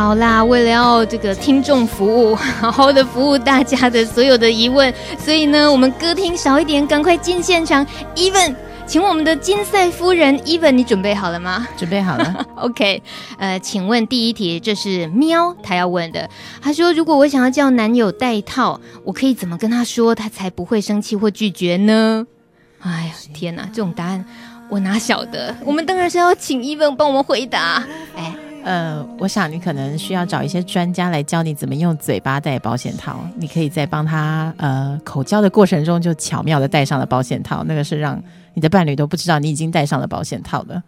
好啦为了要这个听众服务，好好的服务大家的所有的疑问，所以呢，我们歌厅少一点，赶快进现场。Even，请我们的金赛夫人，Even，你准备好了吗？准备好了。OK，呃，请问第一题，这是喵他要问的。他说，如果我想要叫男友戴套，我可以怎么跟他说，他才不会生气或拒绝呢？哎呀，天哪，这种答案我哪晓得？我们当然是要请 Even 帮我们回答。哎。呃，我想你可能需要找一些专家来教你怎么用嘴巴戴保险套。你可以在帮他呃口交的过程中就巧妙的戴上了保险套，那个是让你的伴侣都不知道你已经戴上了保险套的。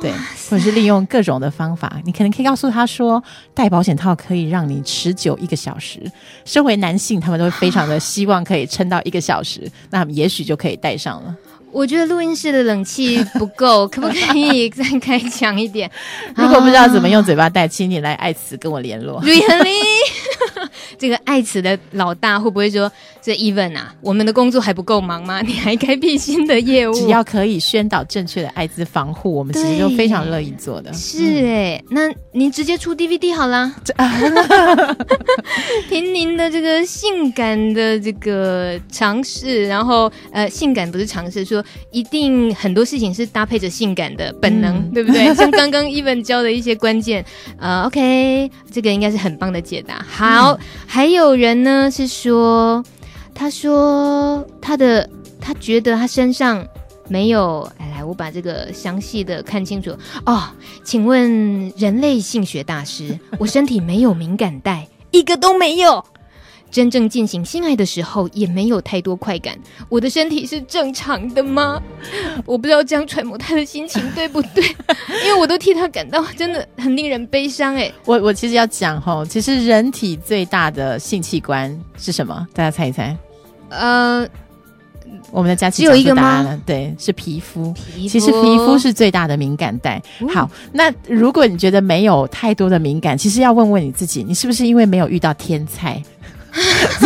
对，或者是利用各种的方法，你可能可以告诉他说，戴保险套可以让你持久一个小时。身为男性，他们都会非常的希望可以撑到一个小时，那么也许就可以戴上了。我觉得录音室的冷气不够，可不可以再开强一点？如果不知道怎么用嘴巴带，请你来爱慈跟我联络。Really？这个爱慈的老大会不会说：“这 Even 啊，我们的工作还不够忙吗？你还开辟新的业务？只要可以宣导正确的艾滋防护，我们其实都非常乐意做的。”是哎、嗯，那您直接出 DVD 好啦。凭您的这个性感的这个尝试，然后呃，性感不是尝试，说一定很多事情是搭配着性感的本能，嗯、对不对？像刚刚 Even 教的一些关键，呃，OK，这个应该是很棒的解答。好。嗯还有人呢，是说，他说他的他觉得他身上没有，来来，我把这个详细的看清楚哦。请问人类性学大师，我身体没有敏感带，一个都没有。真正进行性爱的时候也没有太多快感，我的身体是正常的吗？我不知道这样揣摩他的心情对不对，因为我都替他感到真的很令人悲伤哎。我我其实要讲哈，其实人体最大的性器官是什么？大家猜一猜。呃，我们的佳琪只有一个吗？对，是皮肤。皮肤。其实皮肤是最大的敏感带。嗯。好，那如果你觉得没有太多的敏感，其实要问问你自己，你是不是因为没有遇到天菜？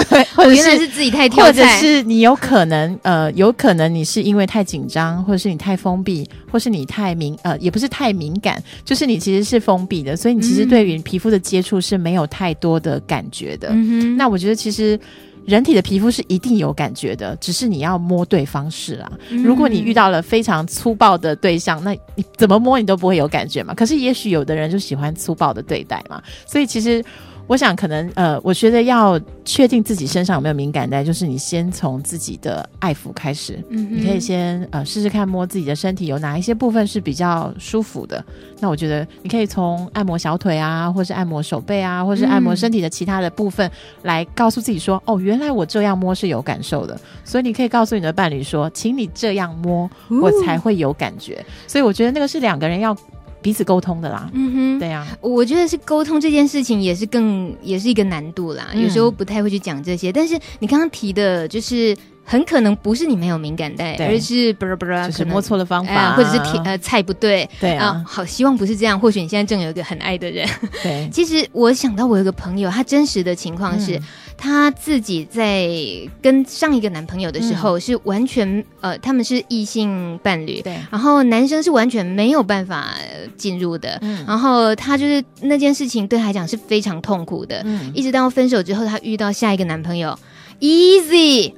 对，或者是，原来是自己太挑，或者是你有可能，呃，有可能你是因为太紧张，或者是你太封闭，或是你太敏，呃，也不是太敏感，就是你其实是封闭的，所以你其实对于皮肤的接触是没有太多的感觉的。嗯。那我觉得其实人体的皮肤是一定有感觉的，只是你要摸对方式啦。如果你遇到了非常粗暴的对象，那你怎么摸你都不会有感觉嘛。可是也许有的人就喜欢粗暴的对待嘛，所以其实。我想，可能呃，我觉得要确定自己身上有没有敏感带，就是你先从自己的爱抚开始。嗯，你可以先呃试试看摸自己的身体有哪一些部分是比较舒服的。那我觉得你可以从按摩小腿啊，或是按摩手背啊，或是按摩身体的其他的部分，来告诉自己说，哦，原来我这样摸是有感受的。所以你可以告诉你的伴侣说，请你这样摸，我才会有感觉。所以我觉得那个是两个人要。彼此沟通的啦，嗯哼，对呀、啊，我觉得是沟通这件事情也是更也是一个难度啦，嗯、有时候不太会去讲这些。但是你刚刚提的，就是很可能不是你没有敏感带，而是不是不是，就是摸错了方法，呃、或者是呃菜不对，对啊、呃，好，希望不是这样。或许你现在正有一个很爱的人，对。其实我想到我有个朋友，他真实的情况是。嗯。她自己在跟上一个男朋友的时候是完全、嗯、呃，他们是异性伴侣，对，然后男生是完全没有办法进入的，嗯，然后她就是那件事情对她来讲是非常痛苦的，嗯，一直到分手之后，她遇到下一个男朋友，easy，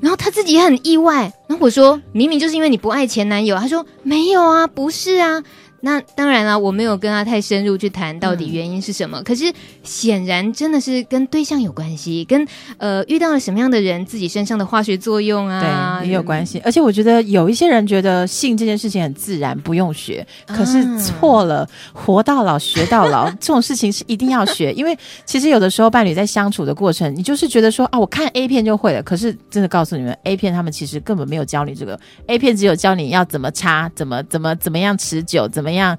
然后他自己也很意外，然后我说明明就是因为你不爱前男友，他说没有啊，不是啊。那当然了，我没有跟他太深入去谈到底原因是什么。嗯、可是显然真的是跟对象有关系，跟呃遇到了什么样的人，自己身上的化学作用啊，对，也有关系。而且我觉得有一些人觉得性这件事情很自然，不用学。可是错了，啊、活到老学到老 这种事情是一定要学。因为其实有的时候伴侣在相处的过程，你就是觉得说啊，我看 A 片就会了。可是真的告诉你们，A 片他们其实根本没有教你这个，A 片只有教你要怎么插，怎么怎么怎么样持久，怎么。怎么样？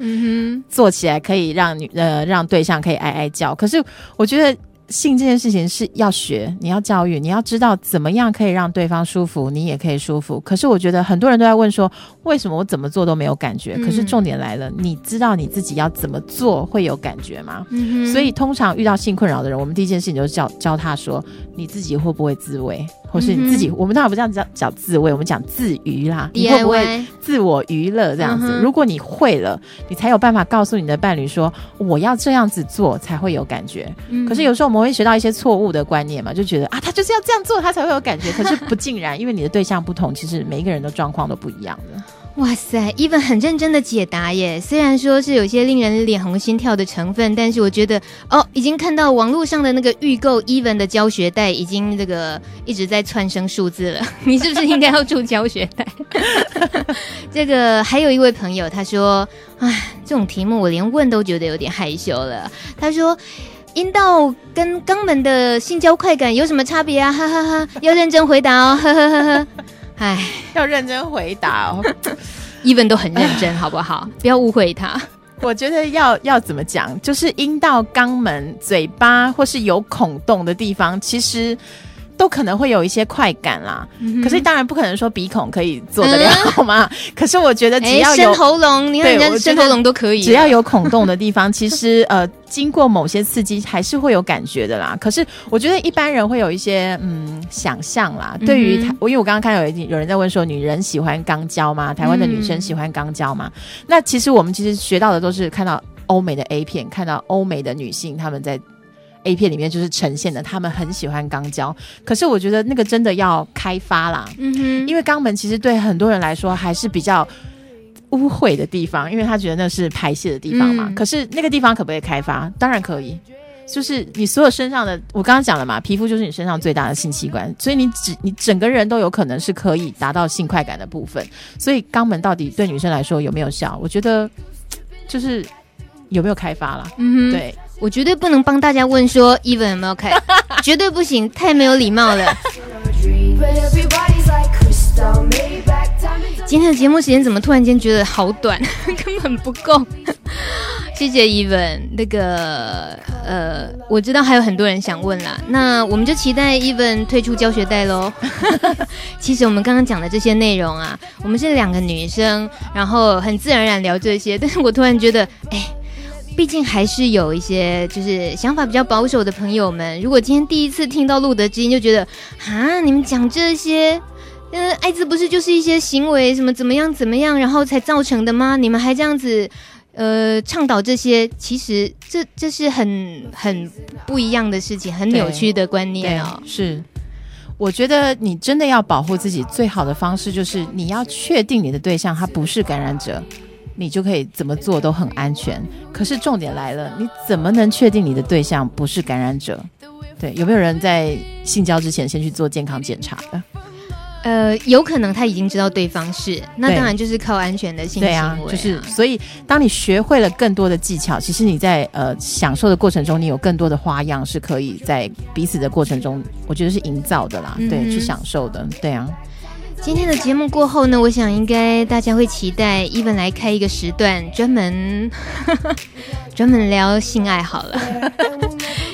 做起来可以让女呃让对象可以哀哀叫。可是我觉得性这件事情是要学，你要教育，你要知道怎么样可以让对方舒服，你也可以舒服。可是我觉得很多人都在问说，为什么我怎么做都没有感觉？可是重点来了，你知道你自己要怎么做会有感觉吗？嗯、所以通常遇到性困扰的人，我们第一件事情就是教教他说，你自己会不会自慰？或是你自己，嗯、我们当然不这样讲讲自慰，我们讲自娱啦。你会不会自我娱乐这样子？嗯、如果你会了，你才有办法告诉你的伴侣说，我要这样子做才会有感觉。嗯、可是有时候我们会学到一些错误的观念嘛，就觉得啊，他就是要这样做，他才会有感觉。可是不尽然，因为你的对象不同，其实每一个人的状况都不一样的。哇塞，Even 很认真的解答耶！虽然说是有些令人脸红心跳的成分，但是我觉得哦，已经看到网络上的那个预购 Even 的教学带，已经这个一直在窜升数字了。你是不是应该要出教学带？这个还有一位朋友他说，哎，这种题目我连问都觉得有点害羞了。他说，阴道跟肛门的性交快感有什么差别啊？哈哈哈，要认真回答哦，呵呵呵呵。哎，要认真回答哦。Even 都很认真，好不好？不要误会他。我觉得要要怎么讲，就是阴道、肛门、嘴巴或是有孔洞的地方，其实。都可能会有一些快感啦，嗯、可是当然不可能说鼻孔可以做得了，好吗？嗯、可是我觉得只要有深喉咙，你看人家深喉咙都可以，只要有孔洞的地方，其实呃，经过某些刺激还是会有感觉的啦。可是我觉得一般人会有一些嗯想象啦，对于我，因为我刚刚看到有有人在问说，女人喜欢肛交吗？台湾的女生喜欢肛交吗？嗯、那其实我们其实学到的都是看到欧美的 A 片，看到欧美的女性她们在。A 片里面就是呈现的，他们很喜欢肛交，可是我觉得那个真的要开发啦，嗯哼，因为肛门其实对很多人来说还是比较污秽的地方，因为他觉得那是排泄的地方嘛。嗯、可是那个地方可不可以开发？当然可以，就是你所有身上的，我刚刚讲了嘛，皮肤就是你身上最大的性器官，所以你只你整个人都有可能是可以达到性快感的部分。所以肛门到底对女生来说有没有效？我觉得就是有没有开发啦，嗯哼，对。我绝对不能帮大家问说 Even 有没有开，绝对不行，太没有礼貌了。今天的节目时间怎么突然间觉得好短，根本不够。谢谢 Even，那个呃，我知道还有很多人想问啦，那我们就期待 Even 退出教学带喽。其实我们刚刚讲的这些内容啊，我们是两个女生，然后很自然而然聊这些，但是我突然觉得，哎。毕竟还是有一些就是想法比较保守的朋友们，如果今天第一次听到路德知音，就觉得啊，你们讲这些，嗯，艾滋不是就是一些行为什么怎么样怎么样，然后才造成的吗？你们还这样子，呃，倡导这些，其实这这是很很不一样的事情，很扭曲的观念哦。是，我觉得你真的要保护自己，最好的方式就是你要确定你的对象他不是感染者。你就可以怎么做都很安全。可是重点来了，你怎么能确定你的对象不是感染者？对，有没有人在性交之前先去做健康检查的？呃，有可能他已经知道对方是，那当然就是靠安全的性行为啊。对啊，就是所以当你学会了更多的技巧，其实你在呃享受的过程中，你有更多的花样是可以在彼此的过程中，我觉得是营造的啦，嗯、对，去享受的，对啊。今天的节目过后呢，我想应该大家会期待伊本来开一个时段，专门 专门聊性爱好了。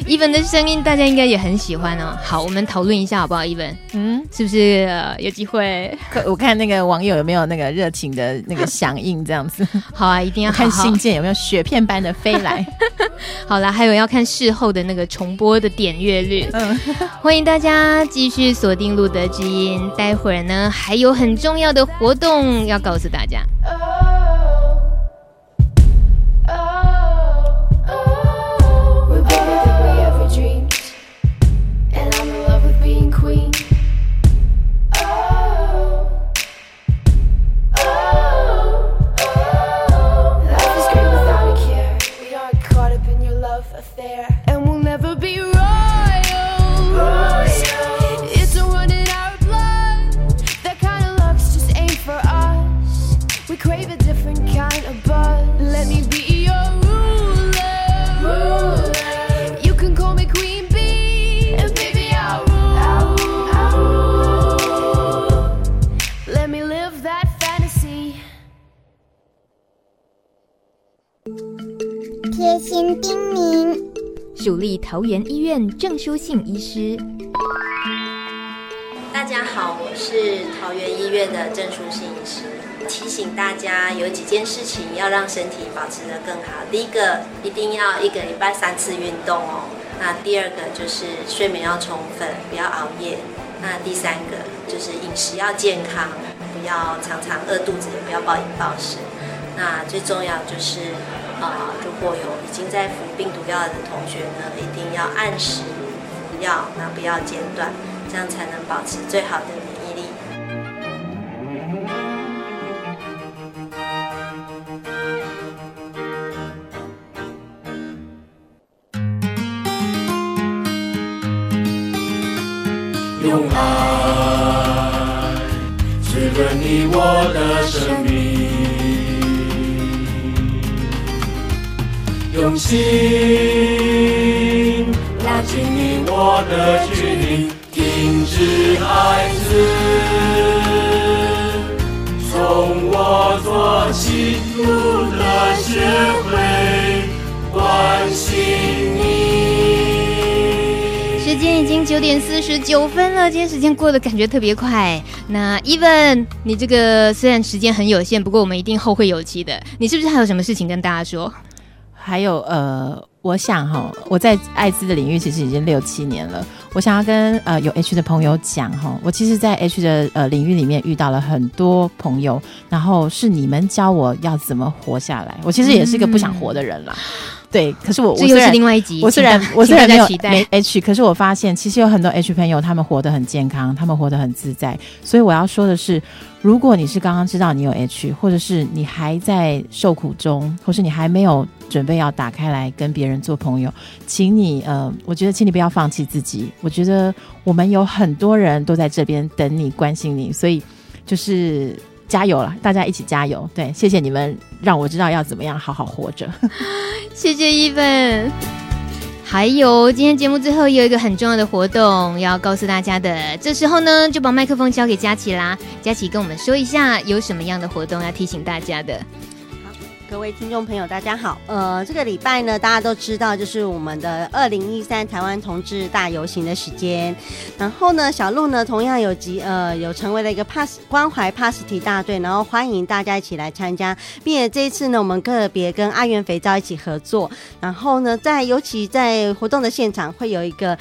Even 的声音大家应该也很喜欢哦。好，我们讨论一下好不好？Even，嗯，是不是、呃、有机会？我看那个网友有没有那个热情的那个响应这样子。好啊，一定要好好看信件有没有雪片般的飞来。好啦，还有要看事后的那个重播的点阅率。嗯，欢迎大家继续锁定路德之音，待会儿呢还有很重要的活动要告诉大家。主郑书信医师。大家好，我是桃园医院的郑书信医师。提醒大家有几件事情要让身体保持得更好。第一个，一定要一个礼拜三次运动哦。那第二个就是睡眠要充分，不要熬夜。那第三个就是饮食要健康，不要常常饿肚子，也不要暴饮暴食。那最重要就是，呃，如果有已经在服病毒药的同学呢，一定要按时服药，那不要间断，这样才能保持最好的免疫力。用爱滋润你我的生命。心拉近你我的距离，停止孩子，从我做起，路德学会关心你。时间已经九点四十九分了，今天时间过得感觉特别快。那 Even，你这个虽然时间很有限，不过我们一定后会有期的。你是不是还有什么事情跟大家说？还有呃，我想哈，我在艾滋的领域其实已经六七年了。我想要跟呃有 H 的朋友讲哈，我其实，在 H 的呃领域里面遇到了很多朋友，然后是你们教我要怎么活下来。我其实也是一个不想活的人啦。嗯对，可是我这又是另外一集。我虽然我虽然没有没 H，可是我发现其实有很多 H 朋友，他们活得很健康，他们活得很自在。所以我要说的是，如果你是刚刚知道你有 H，或者是你还在受苦中，或是你还没有准备要打开来跟别人做朋友，请你呃，我觉得请你不要放弃自己。我觉得我们有很多人都在这边等你，关心你，所以就是。加油了，大家一起加油！对，谢谢你们让我知道要怎么样好好活着。谢谢伊文。还有，今天节目最后有一个很重要的活动要告诉大家的，这时候呢，就把麦克风交给佳琪啦。佳琪跟我们说一下有什么样的活动要提醒大家的。各位听众朋友，大家好。呃，这个礼拜呢，大家都知道，就是我们的二零一三台湾同志大游行的时间。然后呢，小鹿呢，同样有集呃，有成为了一个 Pass 关怀 Pasty 大队，然后欢迎大家一起来参加。并且这一次呢，我们个别跟阿元肥皂一起合作。然后呢，在尤其在活动的现场会有一个。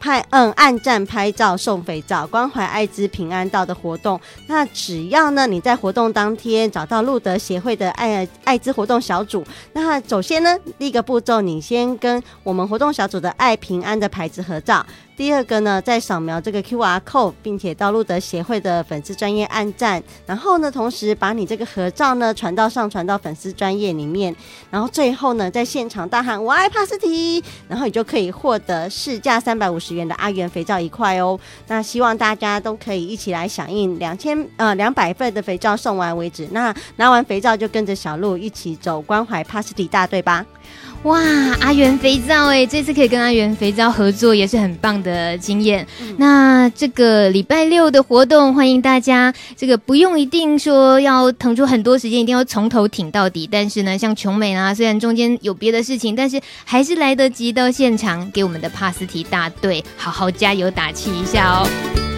拍嗯，按赞拍照送肥皂，关怀艾滋平安到的活动。那只要呢，你在活动当天找到路德协会的爱艾滋活动小组，那首先呢，第一个步骤，你先跟我们活动小组的爱平安的牌子合照。第二个呢，在扫描这个 QR code，并且到路德协会的粉丝专业按赞，然后呢，同时把你这个合照呢传到上传到粉丝专页里面，然后最后呢，在现场大喊“我爱帕斯提”，然后你就可以获得市价三百五十元的阿元肥皂一块哦。那希望大家都可以一起来响应两千呃两百份的肥皂送完为止。那拿完肥皂就跟着小鹿一起走关怀帕斯提大队吧。哇，阿元肥皂哎，这次可以跟阿元肥皂合作也是很棒的经验。嗯、那这个礼拜六的活动，欢迎大家，这个不用一定说要腾出很多时间，一定要从头挺到底。但是呢，像琼美啊，虽然中间有别的事情，但是还是来得及到现场给我们的帕斯提大队好好加油打气一下哦。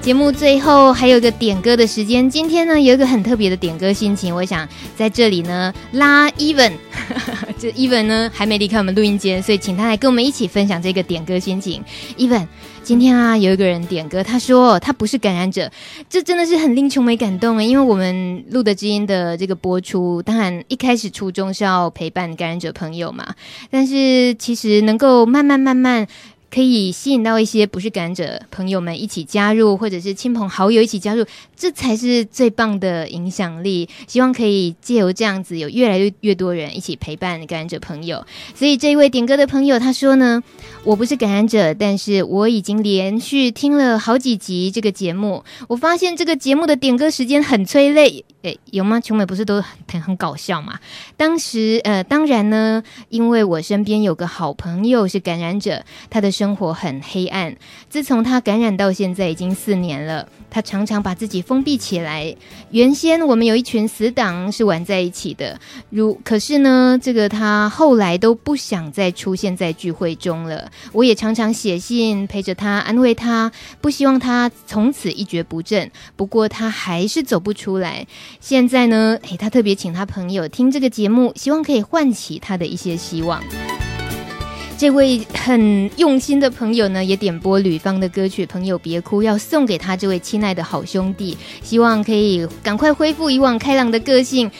节目最后还有一个点歌的时间，今天呢有一个很特别的点歌心情，我想在这里呢拉 Even，这 Even 呢还没离开我们录音间，所以请他来跟我们一起分享这个点歌心情。Even，今天啊有一个人点歌，他说他不是感染者，这真的是很令琼美感动啊，因为我们录的知音的这个播出，当然一开始初衷是要陪伴感染者朋友嘛，但是其实能够慢慢慢慢。可以吸引到一些不是感染者朋友们一起加入，或者是亲朋好友一起加入，这才是最棒的影响力。希望可以借由这样子，有越来越越多人一起陪伴感染者朋友。所以这一位点歌的朋友他说呢，我不是感染者，但是我已经连续听了好几集这个节目，我发现这个节目的点歌时间很催泪。诶，有吗？琼美不是都很很搞笑嘛？当时呃，当然呢，因为我身边有个好朋友是感染者，他的。生活很黑暗。自从他感染到现在已经四年了，他常常把自己封闭起来。原先我们有一群死党是玩在一起的，如可是呢，这个他后来都不想再出现在聚会中了。我也常常写信陪着他，安慰他，不希望他从此一蹶不振。不过他还是走不出来。现在呢，诶，他特别请他朋友听这个节目，希望可以唤起他的一些希望。这位很用心的朋友呢，也点播吕方的歌曲《朋友别哭》，要送给他这位亲爱的好兄弟，希望可以赶快恢复以往开朗的个性。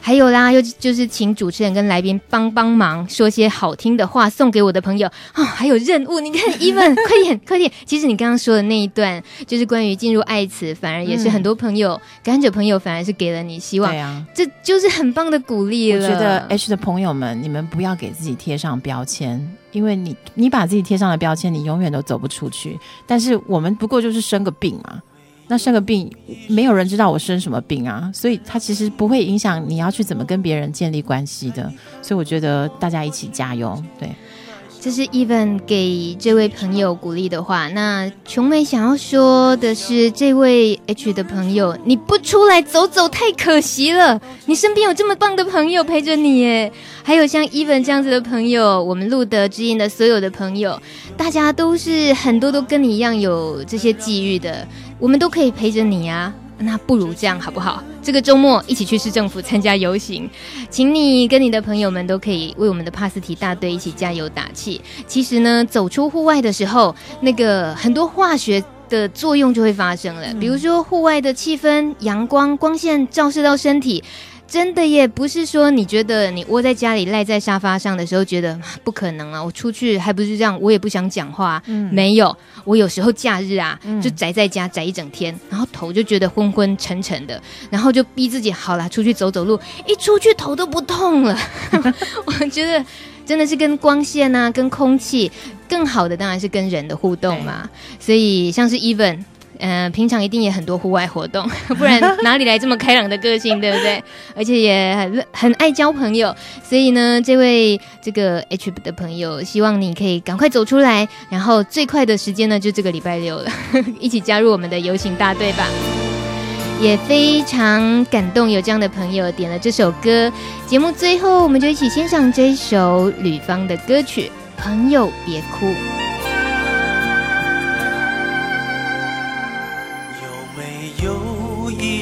还有啦，又就是请主持人跟来宾帮帮忙，说些好听的话送给我的朋友啊、哦。还有任务，你看，Even，快点，快点。其实你刚刚说的那一段，就是关于进入爱词，反而也是很多朋友、嗯、感染者朋友，反而是给了你希望。对啊，这就是很棒的鼓励了。我觉得 H 的朋友们，你们不要给自己贴上标签，因为你你把自己贴上了标签，你永远都走不出去。但是我们不过就是生个病嘛。那生个病，没有人知道我生什么病啊，所以它其实不会影响你要去怎么跟别人建立关系的。所以我觉得大家一起加油，对。这是 Even 给这位朋友鼓励的话。那琼美想要说的是，这位 H 的朋友，你不出来走走太可惜了。你身边有这么棒的朋友陪着你耶，还有像 Even 这样子的朋友，我们路德知音的所有的朋友，大家都是很多都跟你一样有这些际遇的，我们都可以陪着你啊。那不如这样好不好？这个周末一起去市政府参加游行，请你跟你的朋友们都可以为我们的帕斯提大队一起加油打气。其实呢，走出户外的时候，那个很多化学的作用就会发生了，比如说户外的气氛、阳光、光线照射到身体。真的耶不是说你觉得你窝在家里赖在沙发上的时候觉得不可能啊，我出去还不是这样，我也不想讲话。嗯，没有，我有时候假日啊，就宅在家宅一整天，然后头就觉得昏昏沉沉的，然后就逼自己好了，出去走走路，一出去头都不痛了。我觉得真的是跟光线啊，跟空气更好的当然是跟人的互动嘛。所以像是 Even。嗯、平常一定也很多户外活动，不然哪里来这么开朗的个性，对不对？而且也很很爱交朋友，所以呢，这位这个 H 的朋友，希望你可以赶快走出来，然后最快的时间呢，就这个礼拜六了，一起加入我们的游行大队吧。也非常感动，有这样的朋友点了这首歌。节目最后，我们就一起欣赏这首吕方的歌曲《朋友别哭》。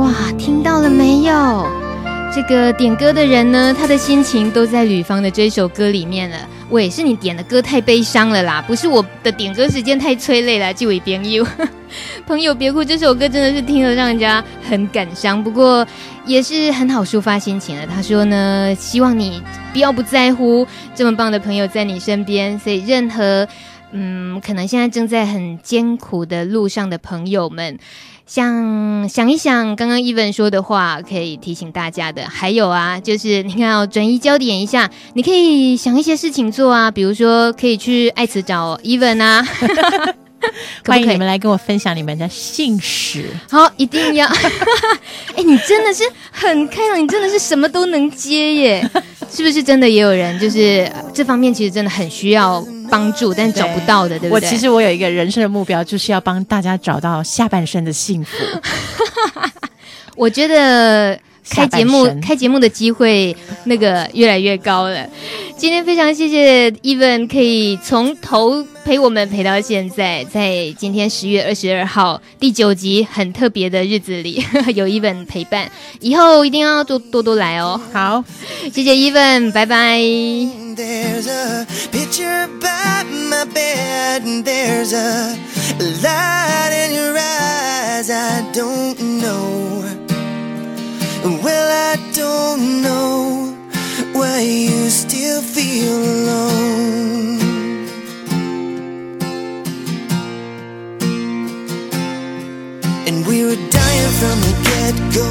哇，听到了没有？这个点歌的人呢，他的心情都在吕方的这首歌里面了。喂，是你点的歌太悲伤了啦，不是我的点歌时间太催泪了。这位朋友，朋友别哭，这首歌真的是听了让人家很感伤，不过也是很好抒发心情的。他说呢，希望你不要不在乎，这么棒的朋友在你身边，所以任何。嗯，可能现在正在很艰苦的路上的朋友们，想想一想刚刚 Even 说的话，可以提醒大家的。还有啊，就是你看要转移焦点一下，你可以想一些事情做啊，比如说可以去爱慈找 Even 啊。可可欢迎你们来跟我分享你们的姓氏。好，一定要。哎，你真的是很开朗，你真的是什么都能接耶。是不是真的也有人就是这方面其实真的很需要帮助，但找不到的，对，对不对？我其实我有一个人生的目标，就是要帮大家找到下半生的幸福。我觉得。开节目开节目的机会那个越来越高了。今天非常谢谢 Even 可以从头陪我们陪到现在，在今天十月二十二号第九集很特别的日子里 有 Even 陪伴，以后一定要多多多来哦。好，谢谢 Even，拜拜。Well, I don't know why you still feel alone. And we were dying from the get go.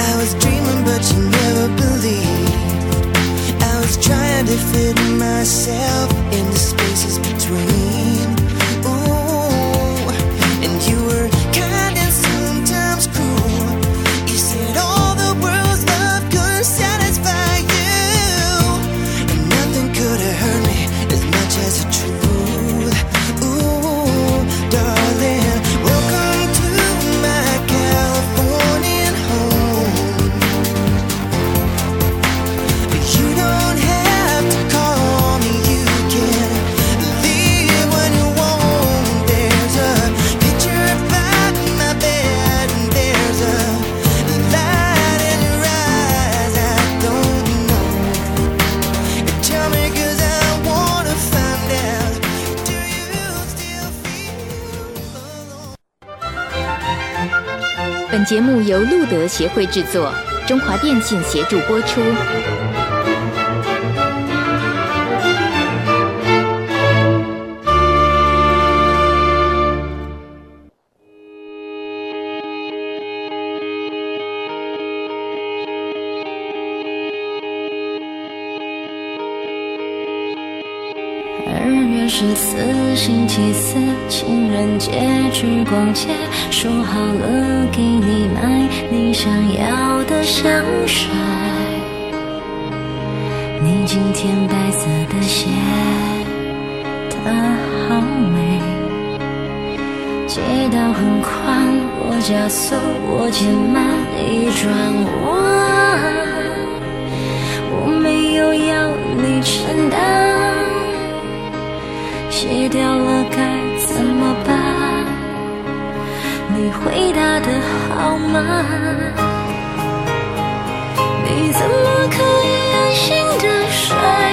I was dreaming, but you never believed. I was trying to fit myself in the spaces between. 由路德协会制作，中华电信协助播出。天白色的鞋，它好美。街道很宽，我加速，我减慢，一转弯。我没有要你承担。卸掉了该怎么办？你回答的好吗？你怎么可心的水